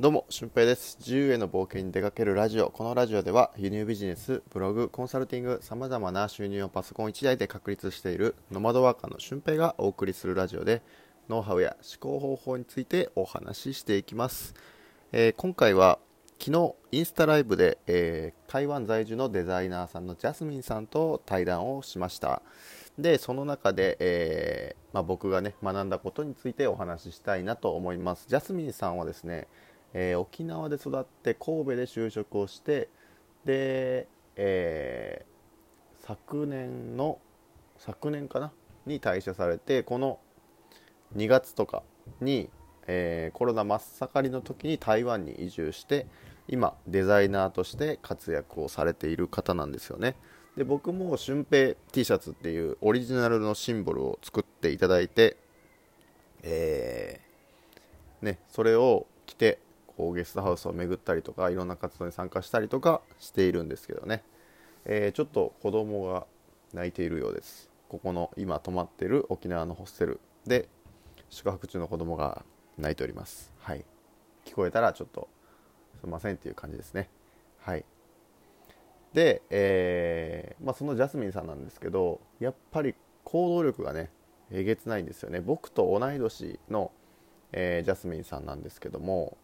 どうも、俊平です。自由への冒険に出かけるラジオ。このラジオでは、輸入ビジネス、ブログ、コンサルティング、様々な収入をパソコン1台で確立しているノマドワーカーの俊平がお送りするラジオで、ノウハウや思考方法についてお話ししていきます。えー今回は、昨日、インスタライブで、えー台湾在住のデザイナーさんのジャスミンさんと対談をしました。で、その中で、えーまあ、僕がね、学んだことについてお話ししたいなと思います。ジャスミンさんはですね、えー沖縄で育って神戸で就職をしてで、えー昨年の昨年かな？に退社されてこの2月とかに、えーコロナ真っ盛りの時に台湾に移住して今デザイナーとして活躍をされている方なんですよね。で僕も春平 T シャツっていうオリジナルのシンボルを作っていただいてえーね、それを着てこうゲストハウスを巡ったりとかいろんな活動に参加したりとかしているんですけどね、えーちょっと子供が泣いているようです。ここの今泊まっている沖縄のホステルで宿泊中の子供が泣いております。はい。聞こえたらちょっとすいませんっていう感じですね。はい。で、えーまあ、そのジャスミンさんなんですけどやっぱり行動力がねえげつないんですよね。僕と同い年の、えージャスミンさんなんですけども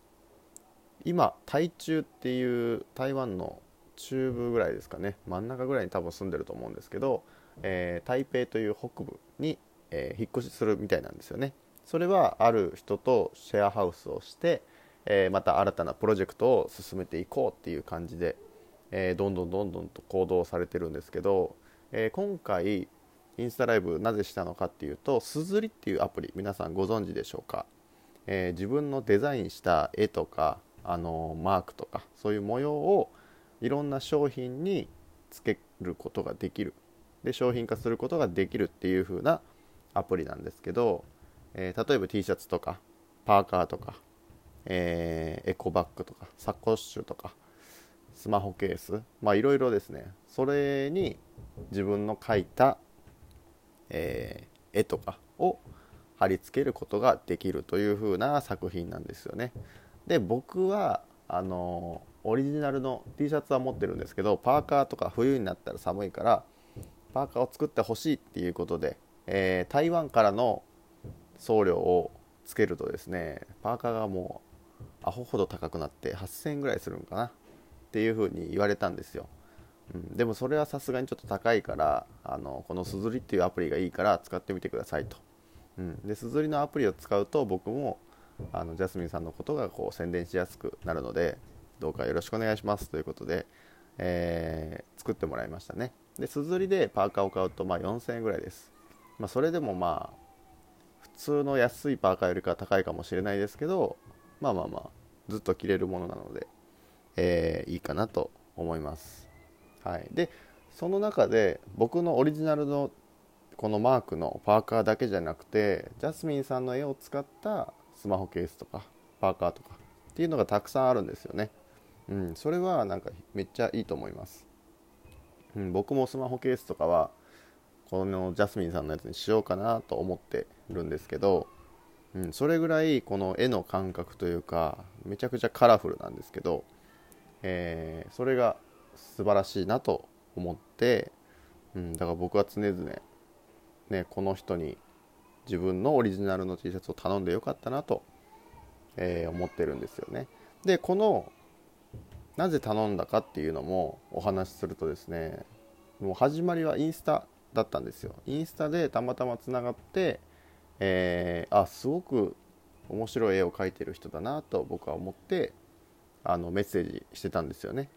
今台中っていう台湾の中部ぐらいですかね。真ん中ぐらいに多分住んでると思うんですけど、えー台北という北部に、えー引っ越しするみたいなんですよね。それはある人とシェアハウスをして、えーまた新たなプロジェクトを進めていこうっていう感じで、えどんどんどんどんと行動されてるんですけど、え今回インスタライブなぜしたのかっていうとすずりっていうアプリ皆さんご存知でしょうか、え自分のデザインした絵とかあのマークとかそういう模様をいろんな商品につけることができる。で商品化することができるっていう風なアプリなんですけど、えー例えば T シャツとかパーカーとか、えーエコバッグとかサコッシュとかスマホケースまあいろいろですね。それに自分の描いた、えー絵とかを貼り付けることができるという風な作品なんですよね。で僕はあのオリジナルの T シャツは持ってるんですけどパーカーとか冬になったら寒いからパーカーを作ってほしいっていうことで、えー台湾からの送料をつけるとですねパーカーがもうアホほど高くなって8000円ぐらいするんかなっていうふうに言われたんですよ、うん、でもそれはさすがにちょっと高いからあのこのすずりっていうアプリがいいから使ってみてくださいと、うん、ですずりのアプリを使うと僕もあのジャスミンさんのことがこう宣伝しやすくなるのでどうかよろしくお願いしますということで、えー作ってもらいましたね。ですずりでパーカーを買うとまあ4000円ぐらいです、まあ、それでもまあ普通の安いパーカーよりかは高いかもしれないですけどまあまあまあずっと着れるものなので、えーいいかなと思います。はい。でその中で僕のオリジナルのこのマークのパーカーだけじゃなくてジャスミンさんの絵を使ったスマホケースとかパーカーとかっていうのがたくさんあるんですよね。うんそれはなんかめっちゃいいと思います、うん、僕もスマホケースとかはこのジャスミンさんのやつにしようかなと思ってるんですけど、うん、それぐらいこの絵の感覚というかめちゃくちゃカラフルなんですけど、えーそれが素晴らしいなと思って、うん、だから僕は常々、ね、この人に自分のオリジナルの T シャツを頼んでよかったなと、えー思ってるんですよね。でこのなぜ頼んだかっていうのもお話しするとですねもう始まりはインスタだったんですよ。インスタでたまたまつながって、えーあすごく面白い絵を描いてる人だなと僕は思ってあのメッセージしてたんですよね。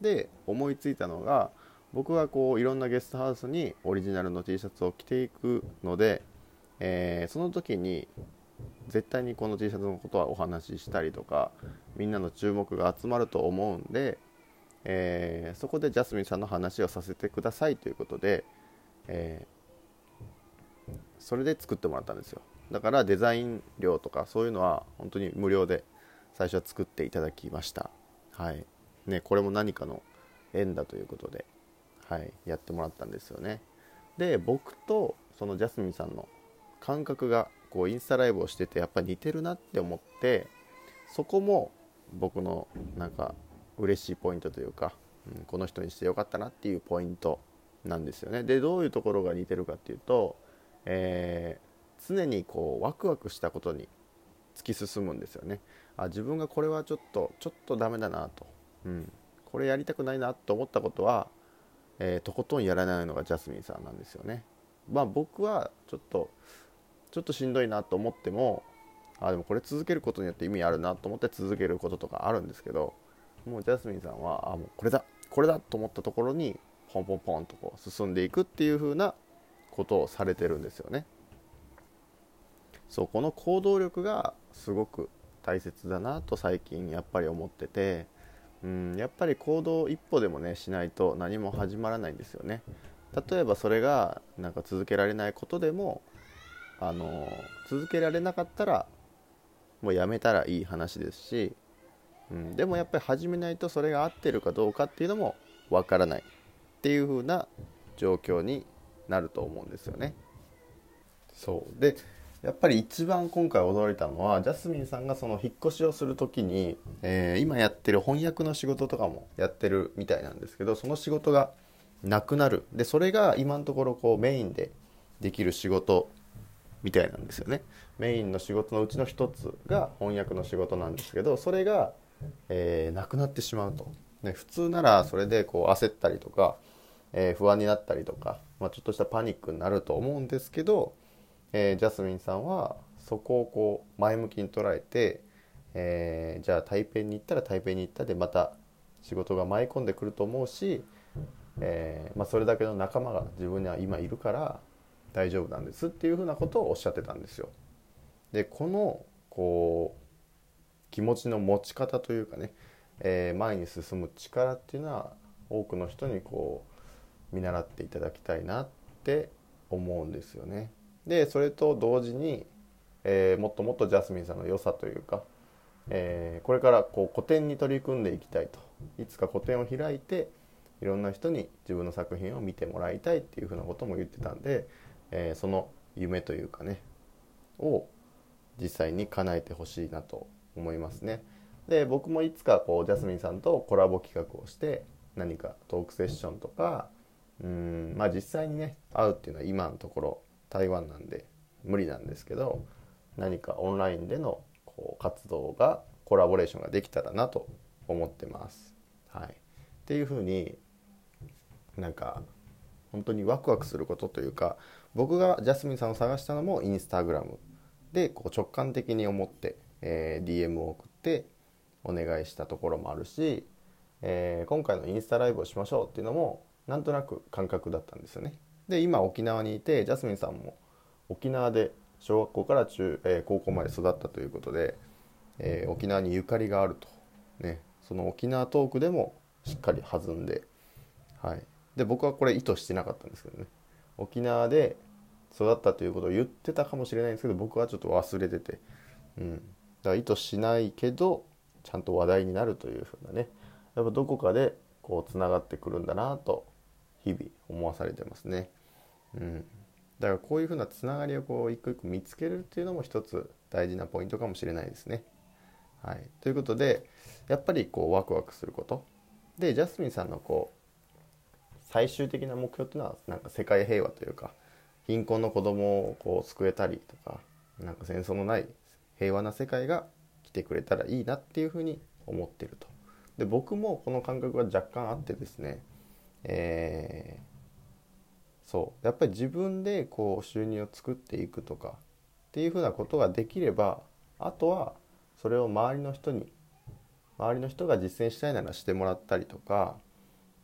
で思いついたのが僕はこういろんなゲストハウスにオリジナルの T シャツを着ていくので、えーその時に絶対にこの T シャツのことはお話ししたりとかみんなの注目が集まると思うんで、えーそこでジャスミンさんの話をさせてくださいということで、えーそれで作ってもらったんですよ。だからデザイン料とかそういうのは本当に無料で最初は作っていただきました。はい。ねこれも何かの縁だということではいやってもらったんですよね。で僕とそのジャスミンさんの感覚がこうインスタライブをしててやっぱ似てるなって思ってそこも僕のなんか嬉しいポイントというか、うん、この人にしてよかったなっていうポイントなんですよね。でどういうところが似てるかっていうと、えー、常にこうワクワクしたことに突き進むんですよね。あ自分がこれはちょっとちょっとダメだなと、うん、これやりたくないなと思ったことは、えー、とことんやらないのがジャスミンさんなんですよね。まあ僕はちょっとちょっとしんどいなと思ってもあでもこれ続けることによって意味あるなと思って続けることとかあるんですけどもうジャスミンさんはあもうこれだこれだと思ったところにポンポンポンとこう進んでいくっていう風なことをされてるんですよね。そうこの行動力がすごく大切だなと最近やっぱり思っててうんやっぱり行動一歩でもねしないと何も始まらないんですよね。例えばそれがなんか続けられないことでもあの続けられなかったらもうやめたらいい話ですし、うん、でもやっぱり始めないとそれが合ってるかどうかっていうのもわからないっていう風な状況になると思うんですよね。そうでやっぱり一番今回驚いたのはジャスミンさんがその引っ越しをする時に、えー、今やってる翻訳の仕事とかもやってるみたいなんですけどその仕事がなくなるでそれが今のところこうメインでできる仕事みたいなんですよね。メインの仕事のうちの一つが翻訳の仕事なんですけどそれが、えー、なくなってしまうと、ね、普通ならそれでこう焦ったりとか、えー、不安になったりとか、まあ、ちょっとしたパニックになると思うんですけど、えー、ジャスミンさんはそこをこう前向きに捉えて、えじゃあ台北に行ったら台北に行ったでまた仕事が舞い込んでくると思うし、えまあ、それだけの仲間が自分には今いるから大丈夫なんですっていうふうなことをおっしゃってたんですよ。でこのこう気持ちの持ち方というかね、えー、前に進む力っていうのは多くの人にこう見習っていただきたいなって思うんですよね。でそれと同時に、えー、もっともっとジャスミンさんの良さというか、えー、これからこう個展に取り組んでいきたいといつか個展を開いていろんな人に自分の作品を見てもらいたいっていうふうなことも言ってたんで、えー、その夢というかねを実際に叶えてほしいなと思いますね。で僕もいつかこうジャスミンさんとコラボ企画をして何かトークセッションとかうんまあ実際にね会うっていうのは今のところ台湾なんで無理なんですけど何かオンラインでのこう活動がコラボレーションができたらなと思ってます。はい、っていうふうになんか本当にワクワクすることというか僕がジャスミンさんを探したのもインスタグラムでこう直感的に思って、えー、DM を送ってお願いしたところもあるし、えー、今回のインスタライブをしましょうっていうのもなんとなく感覚だったんですよね。で今沖縄にいてジャスミンさんも沖縄で小学校から中、えー、高校まで育ったということで、えー、沖縄にゆかりがあると、ね、その沖縄トークでもしっかり弾んで、はい、で僕はこれ意図してなかったんですけどね。沖縄で育ったということを言ってたかもしれないんですけど僕はちょっと忘れてて、うん、だから意図しないけどちゃんと話題になるというふうなね。やっぱどこかでこうつながってくるんだなと日々思わされてますね。うん、だからこういうふうなつながりをこう一個一個見つけるっていうのも一つ大事なポイントかもしれないですね。はい、ということでやっぱりこうワクワクすること。でジャスミンさんのこう最終的な目標っていうのはなんか世界平和というか貧困の子供をこう救えたりとかなんか戦争のない平和な世界が来てくれたらいいなっていうふうに思ってると。で僕もこの感覚が若干あってですね、えー、そうやっぱり自分でこう収入を作っていくとかっていうふうなことができればあとはそれを周りの人に周りの人が実践したいならしてもらったりとか、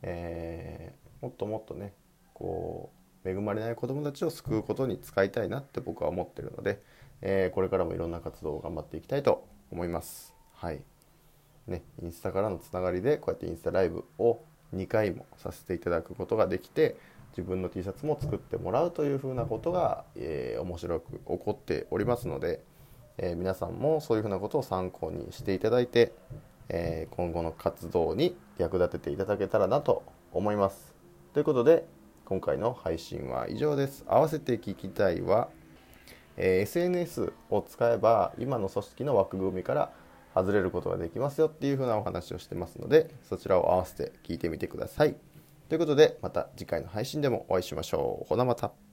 えー、もっともっとねこう恵まれない子どもたちを救うことに使いたいなって僕は思ってるので、えー、これからもいろんな活動を頑張っていきたいと思います。はい。ね、インスタからのつながりでこうやってインスタライブを2回もさせていただくことができて自分の T シャツも作ってもらうというふうなことが、えー、面白く起こっておりますので、えー、皆さんもそういうふうなことを参考にしていただいて、えー、今後の活動に役立てていただけたらなと思います。ということで今回の配信は以上です。合わせて聞きたいは、えー、SNS を使えば今の組織の枠組みから外れることができますよっていう風なお話をしてますのでそちらを合わせて聞いてみてください。ということでまた次回の配信でもお会いしましょう。ほなまた。